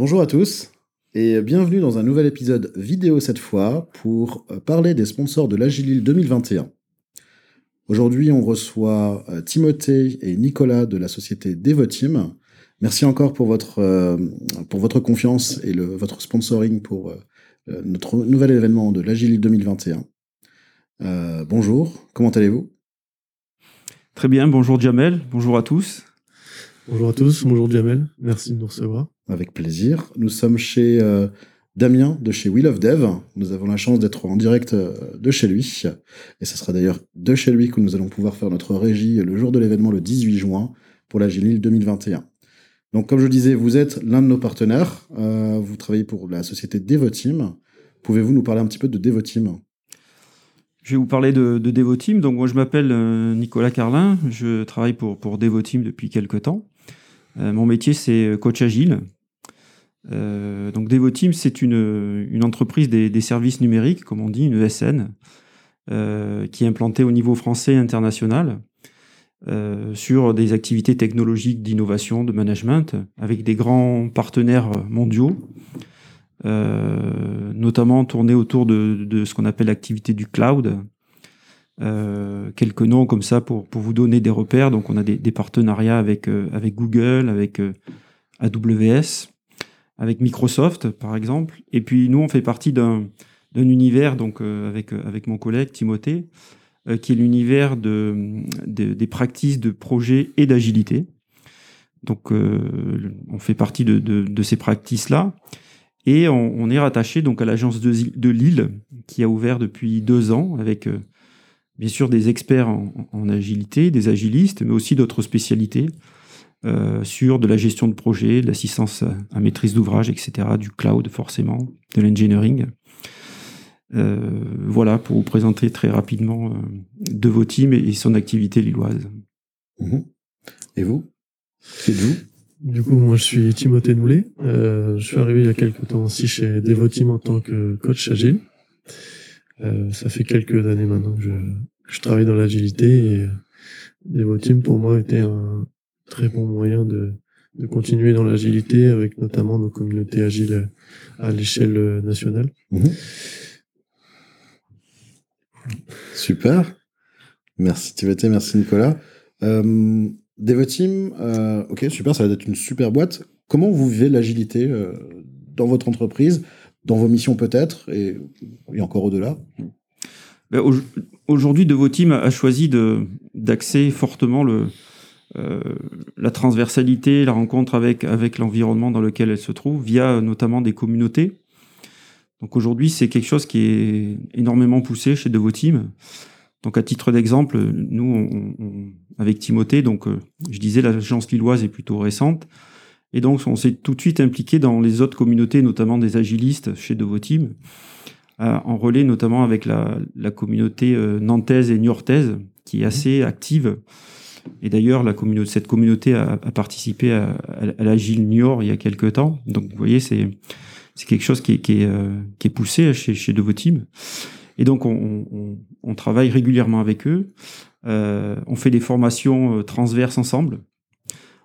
Bonjour à tous et bienvenue dans un nouvel épisode vidéo cette fois pour euh, parler des sponsors de l'Agilil 2021. Aujourd'hui, on reçoit euh, Timothée et Nicolas de la société Devoteam. Merci encore pour votre, euh, pour votre confiance et le, votre sponsoring pour notre nouvel événement de l'Agilil 2021. bonjour, comment allez-vous? Très bien, bonjour Jamel, bonjour à tous. Bonjour à tous, bonjour Jamel, merci de nous recevoir. Avec plaisir. Nous sommes chez euh, Damien de chez Will of Dev. Nous avons la chance d'être en direct euh, de chez lui. Et ce sera d'ailleurs de chez lui que nous allons pouvoir faire notre régie le jour de l'événement le 18 juin pour la Gilil 2021. Donc comme je disais, vous êtes l'un de nos partenaires. Euh, vous travaillez pour la société Devoteam. Pouvez-vous nous parler un petit peu de Devoteam? Je vais vous parler de, de Devoteam. Donc moi je m'appelle Nicolas Carlin, je travaille pour, pour Devoteam depuis quelques temps. Mon métier, c'est coach agile. Euh, donc Devoteam, c'est une, une, entreprise des, services numériques, comme on dit, une ESN, qui est implantée au niveau français et international sur des activités technologiques d'innovation, de management, avec des grands partenaires mondiaux, notamment tournés autour de, de ce qu'on appelle l'activité du cloud, euh, quelques noms comme ça pour, pour vous donner des repères. Donc on a des, des partenariats avec, euh, avec Google, avec euh, AWS, avec Microsoft par exemple. Et puis nous on fait partie d'un univers donc avec, avec mon collègue Timothée, qui est l'univers de, de, des pratiques de projet et d'agilité. Donc on fait partie de, ces pratiques-là. Et on, est rattaché donc à l'agence de Lille, qui a ouvert depuis deux ans avec bien sûr des experts en, agilité, des agilistes, mais aussi d'autres spécialités euh, sur de la gestion de projet, de l'assistance à, maîtrise d'ouvrage, etc., du cloud forcément, de l'engineering. Euh, voilà pour vous présenter très rapidement euh, de vos teams et, son activité lilloise. Mhm. Et vous? Qui êtes-vous? Du coup, moi je suis Timothée Noulet. je suis arrivé il y a quelques temps aussi chez Devoteam en tant que coach agile. Euh, ça fait quelques années maintenant que je, je travaille dans l'agilité et Devoteam pour moi était un très bon moyen de, de continuer dans l'agilité avec notamment nos communautés agiles à l'échelle nationale. Mhm. Super. Merci Timothée, merci Nicolas. Euh, Devoteam, euh, ok, super, ça va être une super boîte. Comment vous vivez l'agilité euh, dans votre entreprise dans vos missions peut-être, et, encore au-delà? Ben, Aujourd'hui, Devoteam a choisi d'axer fortement le, euh, la transversalité, la rencontre avec, avec l'environnement dans lequel elle se trouve, via notamment des communautés. Donc aujourd'hui, c'est quelque chose qui est énormément poussé chez Devoteam. Donc à titre d'exemple, nous, on, avec Timothée, donc euh, je disais l'agence lilloise est plutôt récente. Et donc, on s'est tout de suite impliqué dans les autres communautés, notamment des agilistes chez Devoteam, euh, en relais notamment avec la, la communauté euh, nantaise et niortaise, qui est assez active. Et d'ailleurs, la cette communauté a, participé à, à, l'Agile Niort il y a quelques temps. Donc, vous voyez, c'est quelque chose euh, qui est poussé chez, chez Devoteam. Et donc, on, travaille régulièrement avec eux. Euh, on fait des formations transverses ensemble.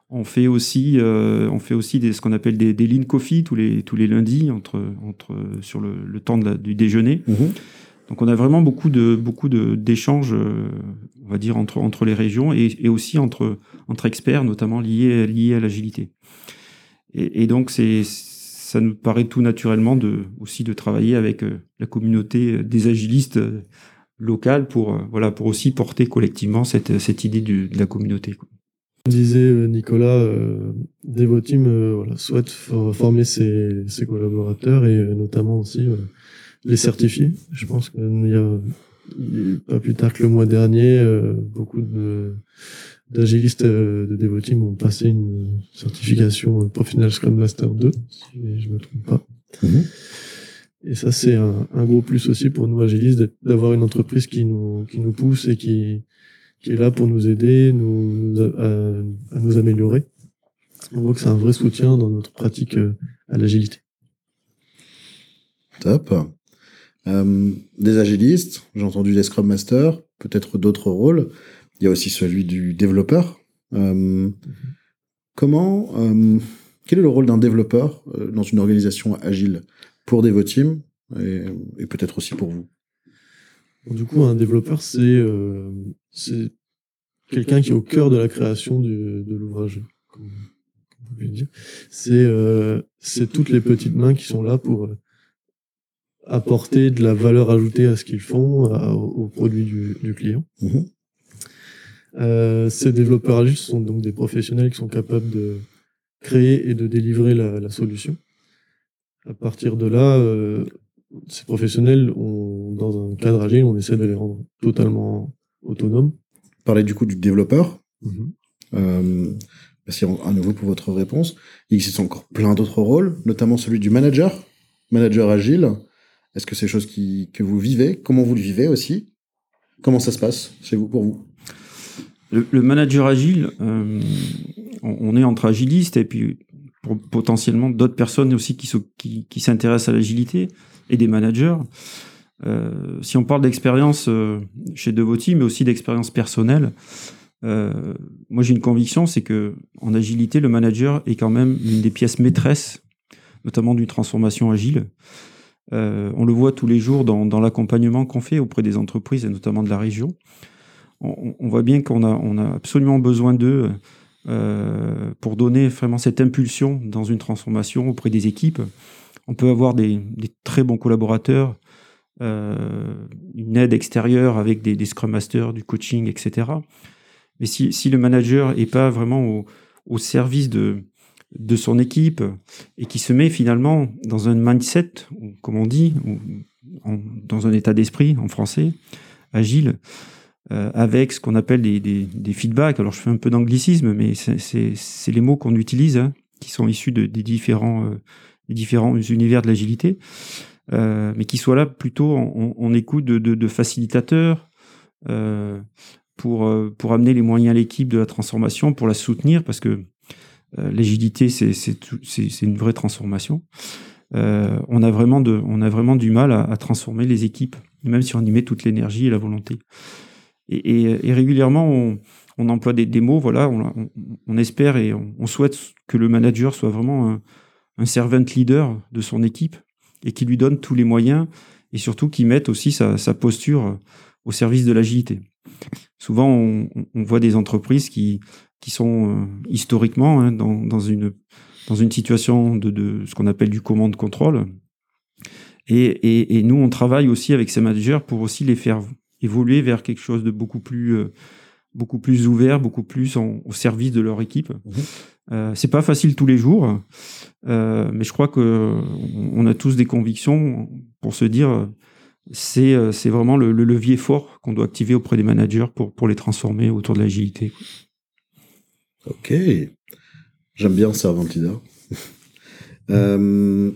On fait aussi, euh, on fait aussi ce qu'on appelle des, des lean coffee tous les, tous les lundis entre, entre, sur le, temps la, du déjeuner. Mhm. Donc on a vraiment beaucoup de beaucoup de d'échanges, euh, on va dire entre entre les régions et, et, aussi entre entre experts, notamment liés liés à l'agilité. Et, et, donc c'est ça nous paraît tout naturellement de aussi de travailler avec euh, la communauté des agilistes locales pour voilà pour aussi porter collectivement cette cette idée du, de la communauté. Quoi disait euh, Nicolas, euh, Devoteam euh, voilà, souhaite former ses, ses, collaborateurs et euh, notamment aussi les certifier. Je pense qu'il y a pas plus tard que le mois dernier, beaucoup de d'agilistes de Devoteam ont passé une certification Professional Scrum Master 2, si je me trompe pas. Mhm. Et ça, c'est un, un, gros plus aussi pour nous agilistes d'avoir une entreprise qui nous, qui nous pousse et qui, qui est là pour nous aider, nous, à, nous améliorer. On voit que c'est un vrai soutien dans notre pratique euh, à l'agilité. Top. Euh, des agilistes, j'ai entendu des Scrum Masters, peut-être d'autres rôles. Il y a aussi celui du développeur. Euh, comment, euh, quel est le rôle d'un développeur dans une organisation agile pour Devoteam et, et peut-être aussi pour vous? Du coup, un développeur, c'est quelqu'un qui est au cœur de la création de l'ouvrage. C'est toutes les petites mains qui sont là pour apporter de la valeur ajoutée à ce qu'ils font, à- au, au produit du, du client. Mhm. Euh, ces développeurs agiles sont donc des professionnels qui sont capables de créer et de délivrer la, la solution. À partir de là, euh, ces professionnels, on, dans un cadre agile, on essaie de les rendre totalement autonomes. Parler du coup du développeur. Euh, merci à nouveau pour votre réponse. Il existe encore plein d'autres rôles, notamment celui du manager, manager agile. Est-ce que c'est des choses qui, que vous vivez? Comment vous le vivez aussi? Comment ça se passe chez vous, pour vous? Le, manager agile, euh, on, est entre agilistes et puis potentiellement d'autres personnes aussi qui, s'intéressent à l'agilité et des managers. Euh, si on parle d'expérience euh, chez Devoti, mais aussi d'expérience personnelle, moi j'ai une conviction, c'est que en agilité, le manager est quand même une des pièces maîtresses, notamment d'une transformation agile. Euh, on le voit tous les jours dans, dans l'accompagnement qu'on fait auprès des entreprises et notamment de la région on, on voit bien qu'on a, on a absolument besoin d'eux euh, pour donner vraiment cette impulsion dans une transformation auprès des équipes. On peut avoir des, des très bons collaborateurs, euh, une aide extérieure avec des, des Scrum Masters, du coaching, etc. Mais si, si le manager n'est pas vraiment au, au service de, de son équipe et qui se met finalement dans un mindset, comme on dit, dans un état d'esprit en français, agile, euh, avec ce qu'on appelle des, feedbacks. Alors je fais un peu d'anglicisme, mais c'est- les mots qu'on utilise, hein, qui sont issus de, des, différents, euh, des différents univers de l'agilité, euh, mais qui soient là plutôt en, écoute de, de, facilitateurs pour, amener les moyens à l'équipe de la transformation, pour la soutenir, parce que l'agilité, c'est une vraie transformation. Euh, on, a vraiment du mal à, transformer les équipes, même si on y met toute l'énergie et la volonté. Et, régulièrement, on, emploie des, mots, voilà, on, espère et on, souhaite que le manager soit vraiment un, servant leader de son équipe et qui lui donne tous les moyens et surtout qui mette aussi sa, posture au service de l'agilité. Souvent, on voit des entreprises qui, qui sont euh, historiquement hein, dans, dans, une, dans une situation de, de ce qu'on appelle du commande-contrôle. Et, et, et nous, on travaille aussi avec ces managers pour aussi les faire évoluer vers quelque chose de beaucoup plus, euh, beaucoup plus ouvert, beaucoup plus en- au service de leur équipe. Mhm. Euh, c'est pas facile tous les jours, euh, mais je crois que on a tous des convictions pour se dire c'est c'est vraiment le, le levier fort qu'on doit activer auprès des managers pour, pour les transformer autour de l'agilité. Ok. J'aime bien Servant Leader. euh,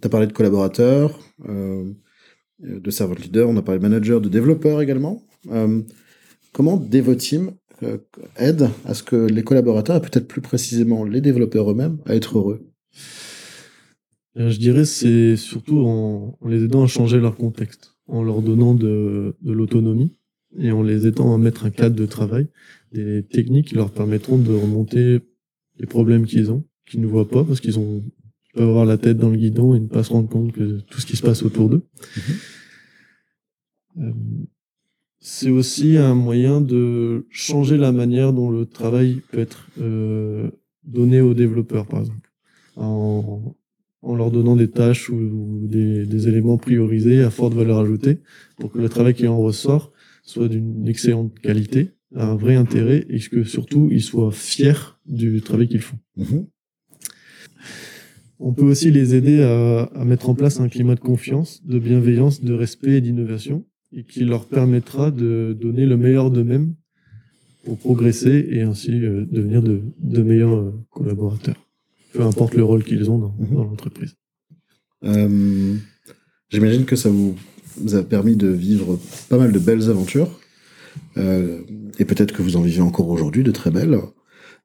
tu as parlé de collaborateurs, euh, de Servant Leader, on a parlé de manager, de développeur également. Euh, comment Devoteam euh, aide à ce que les collaborateurs, et peut-être plus précisément les développeurs eux-mêmes, à être heureux? Euh, Je dirais c'est surtout en, les aidant à changer leur contexte, en leur donnant de l'autonomie et en les aidant à mettre un cadre de travail, des techniques qui leur permettront de remonter les problèmes qu'ils ont, qu'ils ne voient pas parce qu'ils ont ils peuvent avoir la tête dans le guidon et ne pas se rendre compte que tout ce qui se passe autour d'eux. Euh, c'est aussi un moyen de changer la manière dont le travail peut être euh, donné aux développeurs, par exemple. En, en leur donnant des tâches ou, ou des, des éléments priorisés à forte valeur ajoutée pour que le travail qui en ressort soit d'une excellente qualité, un vrai intérêt et que surtout ils soient fiers du travail qu'ils font. Mhm. On peut aussi les aider à, à mettre en place un climat de confiance, de bienveillance, de respect et d'innovation et qui leur permettra de donner le meilleur d'eux-mêmes pour progresser et ainsi euh, devenir de, de meilleurs euh, collaborateurs, peu importe le rôle qu'ils ont dans, Mhm. dans l'entreprise. Euh, J'imagine que ça vous, vous a permis de vivre pas mal de belles aventures. Euh, et peut-être que vous en vivez encore aujourd'hui de très belles.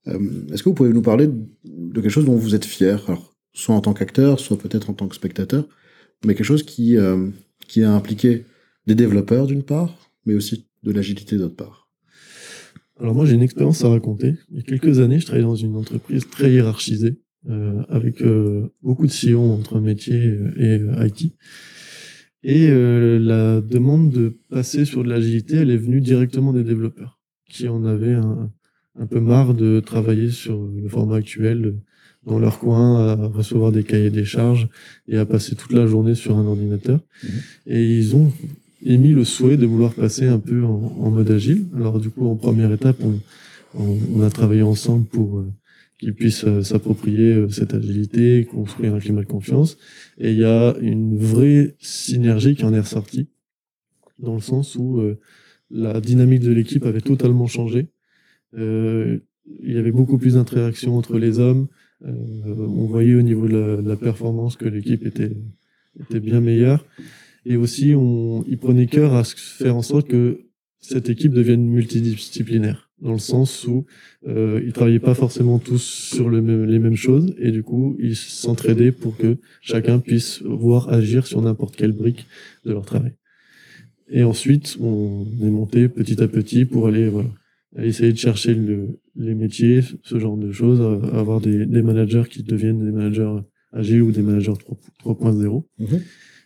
Euh, Est-ce que vous pouvez nous parler de quelque chose dont vous êtes fier? Soit en tant qu'acteur, soit peut-être en tant que spectateur, mais quelque chose qui, euh, qui a impliqué des développeurs d'une part, mais aussi de l'agilité d'autre part. Alors moi j'ai une expérience à raconter. Il y a quelques années, je travaillais dans une entreprise très hiérarchisée, avec beaucoup de sillons entre métier et IT. Et la demande de passer sur de l'agilité, elle est venue directement des développeurs, qui en avaient un, un peu marre de travailler sur le format actuel dans leur coin à recevoir des cahiers des charges et à passer toute la journée sur un ordinateur. Mhm. Et ils ont émis le souhait de vouloir passer un peu en, mode agile. Alors du coup, en première étape, on, on, a travaillé ensemble pour euh, qu'ils puissent euh, s'approprier euh, cette agilité, construire un climat de confiance. Et il y a une vraie synergie qui en est ressortie, dans le sens où la dynamique de l'équipe avait totalement changé. il y avait beaucoup plus d'interactions entre les hommes, euh, on voyait au niveau de la, performance que l'équipe était, était bien meilleure. Et aussi, on, il prenait cœur à faire en sorte que cette équipe devienne multidisciplinaire, dans le sens où euh, ils travaillaient pas forcément tous sur le les mêmes choses, et du coup, ils s'entraidaient pour que chacun puisse voir agir sur n'importe quelle brique de leur travail. Et ensuite, on est monté petit à petit pour aller voilà, essayer de chercher le, les métiers, ce genre de choses, avoir des, des, managers qui deviennent des managers agiles ou des managers 3.0. Mhm.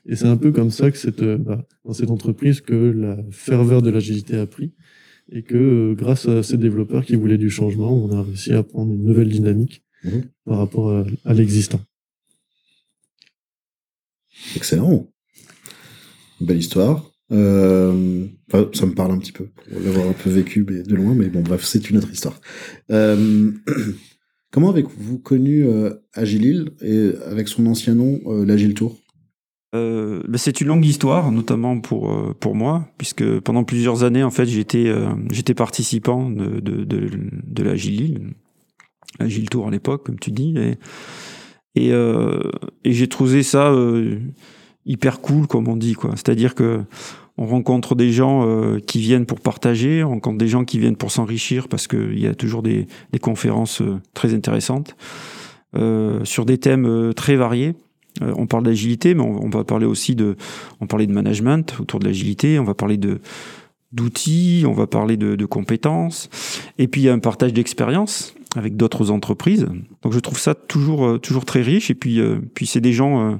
Et c'est un peu comme ça que cette, bah, dans cette entreprise que la ferveur de l'agilité a pris et que euh, grâce à ces développeurs qui voulaient du changement, on a réussi à prendre une nouvelle dynamique mhm. par rapport à, à l'existant. Excellent. Belle histoire. Euh, ça me parle un petit peu, pour l'avoir un peu vécu mais de loin, mais bon, bref, c'est une autre histoire. Euh, comment avez-vous connu euh, Agilil et avec son ancien nom, l'Agile Tour? Euh, ben, c'est une longue histoire, notamment pour pour moi, puisque pendant plusieurs années, en fait, j'étais j'étais participant de de, de, de l'Agile l'Agile Tour à l'époque, comme tu dis, et et, et j'ai trouvé ça hyper cool, comme on dit, quoi. C'est-à-dire que on rencontre des gens euh, qui viennent pour partager, on rencontre des gens qui viennent pour s'enrichir parce qu'il y a toujours des, des conférences euh, très intéressantes euh, sur des thèmes euh, très variés. On parle d'agilité, mais on, on, va parler aussi de, on parlait de management autour de l'agilité, on va parler de d'outils, on va parler de, de, compétences, et puis il y a un partage d'expérience avec d'autres entreprises. Donc je trouve ça toujours toujours très riche, et puis puis c'est des gens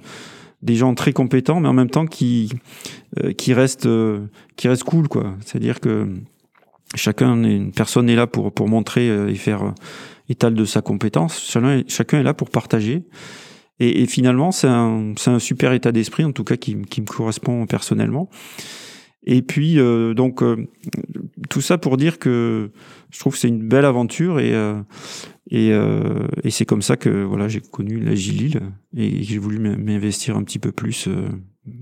des gens très compétents, mais en même temps qui euh, qui restent euh, qui restent cool quoi. C'est-à-dire que chacun une personne est là pour pour montrer euh, et faire état de sa compétence. Chacun est là pour partager. Et, finalement, c'est un super état d'esprit en tout cas qui me correspond personnellement. Et puis donc tout ça pour dire que je trouve que c'est une belle aventure et euh, c'est comme ça que voilà, j'ai connu l'Agilil et j'ai voulu m'investir un petit peu plus euh,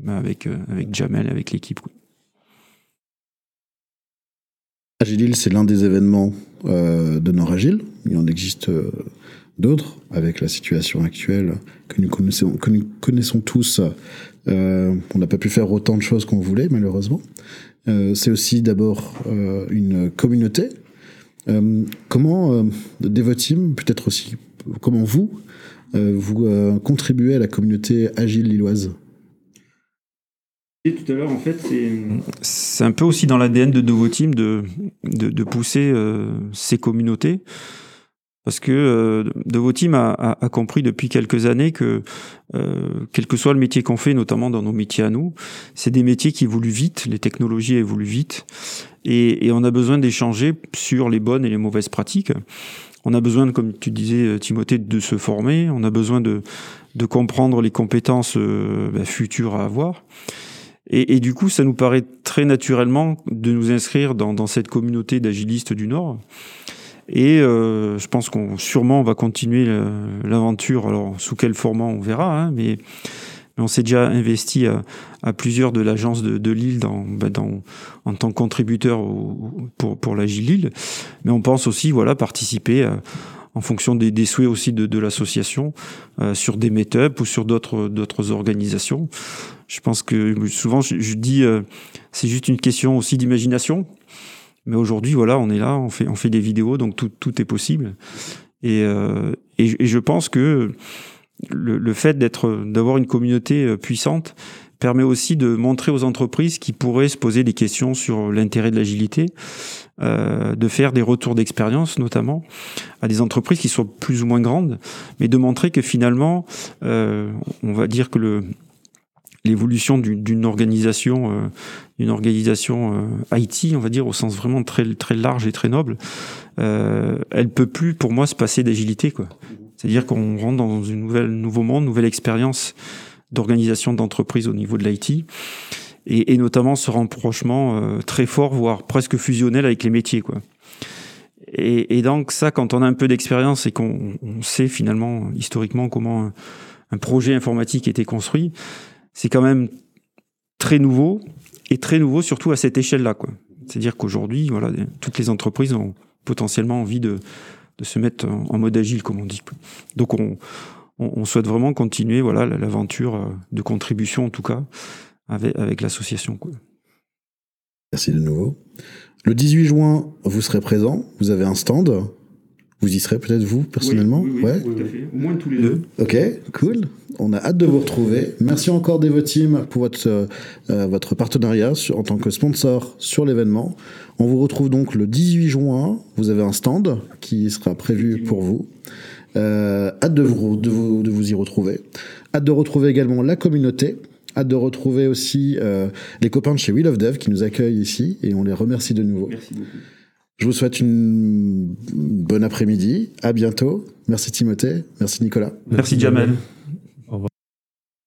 avec, euh, Jamel, avec l'équipe. Agilil, c'est l'un des événements euh, de Nord-Agile. Il en existe euh, d'autres avec la situation actuelle que nous connaissons, que nous connaissons tous. Euh, on n'a pas pu faire autant de choses qu'on voulait, malheureusement. c'est aussi d'abord une communauté euh, comment euh, Devoteam, peut-être aussi, comment vous, euh, vous contribuez à la communauté agile lilloise? Tout à l'heure, en fait, c'est un peu aussi dans l'ADN de Devoteam de, de, de pousser ces communautés. Parce que euh, Devoteam a, a, a, compris depuis quelques années que, euh, quel que soit le métier qu'on fait, notamment dans nos métiers à nous, c'est des métiers qui évoluent vite, les technologies évoluent vite, et, et on a besoin d'échanger sur les bonnes et les mauvaises pratiques. On a besoin, comme tu disais, Timothée, de se former, on a besoin de, de comprendre les compétences euh, bah, futures à avoir. Et, et, du coup, ça nous paraît très naturellement de nous inscrire dans, dans cette communauté d'agilistes du Nord. Et euh, je pense qu'on sûrement on va continuer l'aventure. Alors sous quel format on verra, hein, mais, mais, on s'est déjà investi à, à plusieurs de l'agence de, de Lille dans, ben dans, en tant que contributeur au, pour, pour la Lille. Mais on pense aussi voilà participer à, en fonction des, des, souhaits aussi de, de l'association euh, sur des meet-up ou sur d'autres d'autres organisations. Je pense que souvent je, je dis euh, c'est juste une question aussi d'imagination. Mais aujourd'hui, voilà, on est là, on fait, on fait des vidéos, donc tout, tout est possible. Et, euh, et, et, je pense que le, le fait d'être, d'avoir une communauté euh, puissante permet aussi de montrer aux entreprises qui pourraient se poser des questions sur l'intérêt de l'agilité, euh, de faire des retours d'expérience notamment à des entreprises qui sont plus ou moins grandes, mais de montrer que finalement, euh, on va dire que le l'évolution d'une organisation, euh, une organisation euh, IT, on va dire au sens vraiment très très large et très noble, euh, elle peut plus pour moi se passer d'agilité. C'est-à-dire qu'on rentre dans une nouvelle nouveau monde, nouvelle expérience d'organisation d'entreprise au niveau de l'IT. Et, et, notamment ce rapprochement euh, très fort, voire presque fusionnel avec les métiers. Quoi. Et, et donc ça, quand on a un peu d'expérience et qu'on sait finalement historiquement comment un, un projet informatique était construit, c'est quand même très nouveau et très nouveau surtout à cette échelle-là. C'est-à-dire qu'aujourd'hui, toutes les entreprises ont potentiellement envie de, se mettre en, mode agile, comme on dit. Donc on, souhaite vraiment continuer voilà l'aventure de contribution en tout cas avec, avec l'association. Merci de nouveau. Le 18 juin, vous serez présent. Vous avez un stand. Vous y serez peut-être vous personnellement oui, oui, ouais. tout à fait. Au moins tous les deux. Ok, cool. On a hâte de vous retrouver. Merci encore Devoteam pour votre, euh, votre partenariat sur, en tant que sponsor sur l'événement. On vous retrouve donc le 18 juin. Vous avez un stand qui sera prévu pour vous. Euh, hâte de vous, de, vous, de vous y retrouver. Hâte de retrouver également la communauté. Hâte de retrouver aussi euh, les copains de chez We Love Dev qui nous accueillent ici et on les remercie de nouveau. Merci beaucoup. Je vous souhaite une bonne après-midi. À bientôt. Merci Timothée. Merci Nicolas. Merci, Jamel.